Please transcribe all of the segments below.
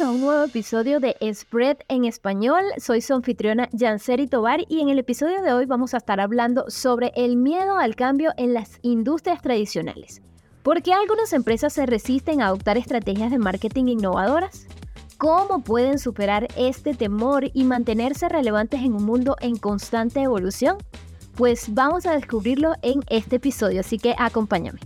nuevo episodio de Spread en español. Soy su anfitriona Janseri Tobar y en el episodio de hoy vamos a estar hablando sobre el miedo al cambio en las industrias tradicionales. ¿Por qué algunas empresas se resisten a adoptar estrategias de marketing innovadoras? ¿Cómo pueden superar este temor y mantenerse relevantes en un mundo en constante evolución? Pues vamos a descubrirlo en este episodio, así que acompáñame.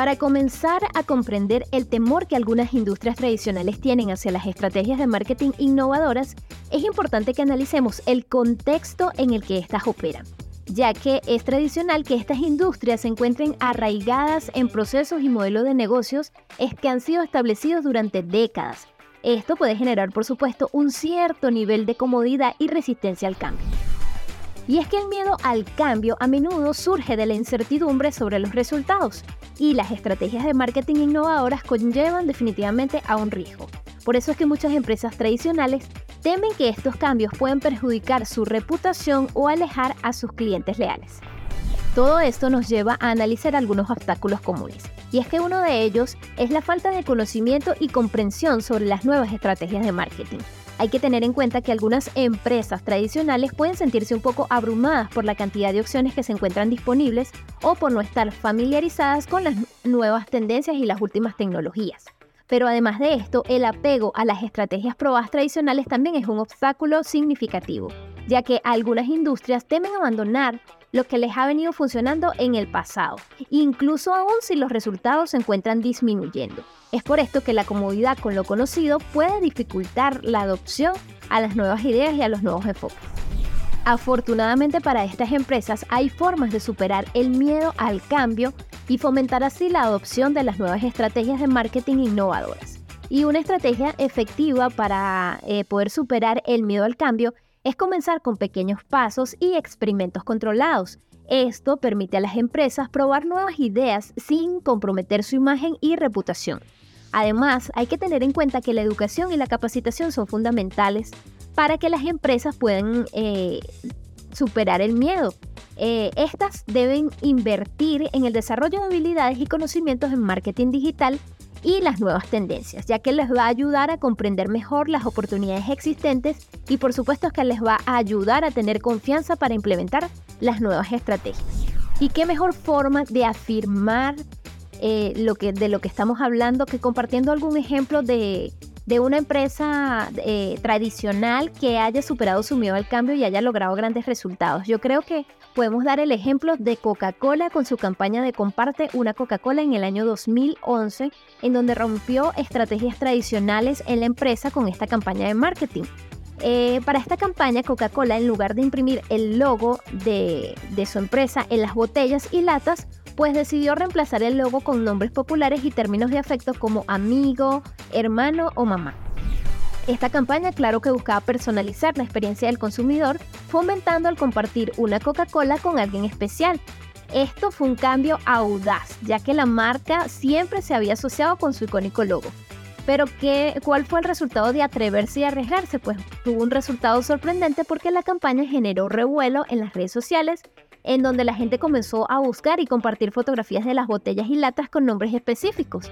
Para comenzar a comprender el temor que algunas industrias tradicionales tienen hacia las estrategias de marketing innovadoras, es importante que analicemos el contexto en el que éstas operan, ya que es tradicional que estas industrias se encuentren arraigadas en procesos y modelos de negocios que han sido establecidos durante décadas. Esto puede generar, por supuesto, un cierto nivel de comodidad y resistencia al cambio. Y es que el miedo al cambio a menudo surge de la incertidumbre sobre los resultados, y las estrategias de marketing innovadoras conllevan definitivamente a un riesgo. Por eso es que muchas empresas tradicionales temen que estos cambios pueden perjudicar su reputación o alejar a sus clientes leales. Todo esto nos lleva a analizar algunos obstáculos comunes, y es que uno de ellos es la falta de conocimiento y comprensión sobre las nuevas estrategias de marketing. Hay que tener en cuenta que algunas empresas tradicionales pueden sentirse un poco abrumadas por la cantidad de opciones que se encuentran disponibles o por no estar familiarizadas con las nuevas tendencias y las últimas tecnologías. Pero además de esto, el apego a las estrategias probadas tradicionales también es un obstáculo significativo, ya que algunas industrias temen abandonar lo que les ha venido funcionando en el pasado, incluso aún si los resultados se encuentran disminuyendo. Es por esto que la comodidad con lo conocido puede dificultar la adopción a las nuevas ideas y a los nuevos enfoques. Afortunadamente para estas empresas hay formas de superar el miedo al cambio y fomentar así la adopción de las nuevas estrategias de marketing innovadoras. Y una estrategia efectiva para eh, poder superar el miedo al cambio es comenzar con pequeños pasos y experimentos controlados. Esto permite a las empresas probar nuevas ideas sin comprometer su imagen y reputación. Además, hay que tener en cuenta que la educación y la capacitación son fundamentales para que las empresas puedan eh, superar el miedo. Eh, estas deben invertir en el desarrollo de habilidades y conocimientos en marketing digital y las nuevas tendencias, ya que les va a ayudar a comprender mejor las oportunidades existentes y por supuesto que les va a ayudar a tener confianza para implementar las nuevas estrategias. ¿Y qué mejor forma de afirmar eh, lo que, de lo que estamos hablando que compartiendo algún ejemplo de, de una empresa eh, tradicional que haya superado su miedo al cambio y haya logrado grandes resultados. Yo creo que podemos dar el ejemplo de Coca-Cola con su campaña de Comparte una Coca-Cola en el año 2011, en donde rompió estrategias tradicionales en la empresa con esta campaña de marketing. Eh, para esta campaña, Coca-Cola, en lugar de imprimir el logo de, de su empresa en las botellas y latas, pues decidió reemplazar el logo con nombres populares y términos de afecto como amigo, hermano o mamá. Esta campaña, claro que buscaba personalizar la experiencia del consumidor, fomentando al compartir una Coca-Cola con alguien especial. Esto fue un cambio audaz, ya que la marca siempre se había asociado con su icónico logo. Pero ¿qué, ¿cuál fue el resultado de atreverse y arriesgarse? Pues tuvo un resultado sorprendente porque la campaña generó revuelo en las redes sociales en donde la gente comenzó a buscar y compartir fotografías de las botellas y latas con nombres específicos.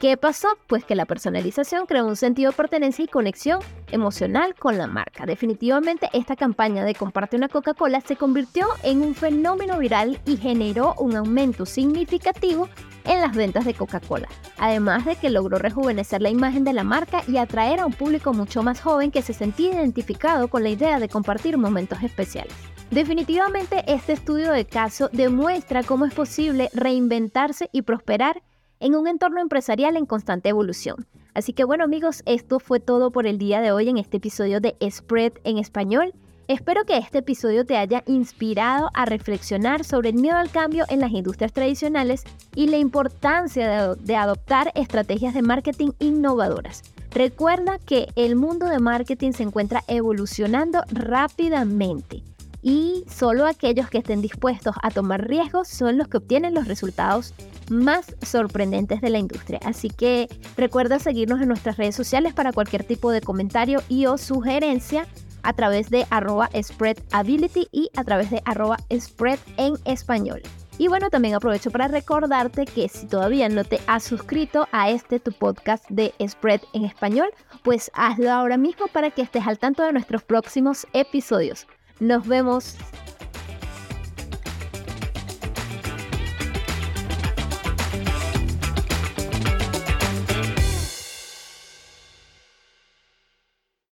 ¿Qué pasó? Pues que la personalización creó un sentido de pertenencia y conexión emocional con la marca. Definitivamente esta campaña de Comparte una Coca-Cola se convirtió en un fenómeno viral y generó un aumento significativo en las ventas de Coca-Cola, además de que logró rejuvenecer la imagen de la marca y atraer a un público mucho más joven que se sentía identificado con la idea de compartir momentos especiales. Definitivamente este estudio de caso demuestra cómo es posible reinventarse y prosperar en un entorno empresarial en constante evolución. Así que bueno amigos, esto fue todo por el día de hoy en este episodio de Spread en español. Espero que este episodio te haya inspirado a reflexionar sobre el miedo al cambio en las industrias tradicionales y la importancia de, adoptar estrategias de marketing innovadoras. Recuerda que el mundo de marketing se encuentra evolucionando rápidamente y solo aquellos que estén dispuestos a tomar riesgos son los que obtienen los resultados más sorprendentes de la industria. Así que recuerda seguirnos en nuestras redes sociales para cualquier tipo de comentario y o sugerencia a través de arroba spreadability y a través de arroba spread en español. Y bueno, también aprovecho para recordarte que si todavía no te has suscrito a este tu podcast de Spread en español, pues hazlo ahora mismo para que estés al tanto de nuestros próximos episodios. Nos vemos.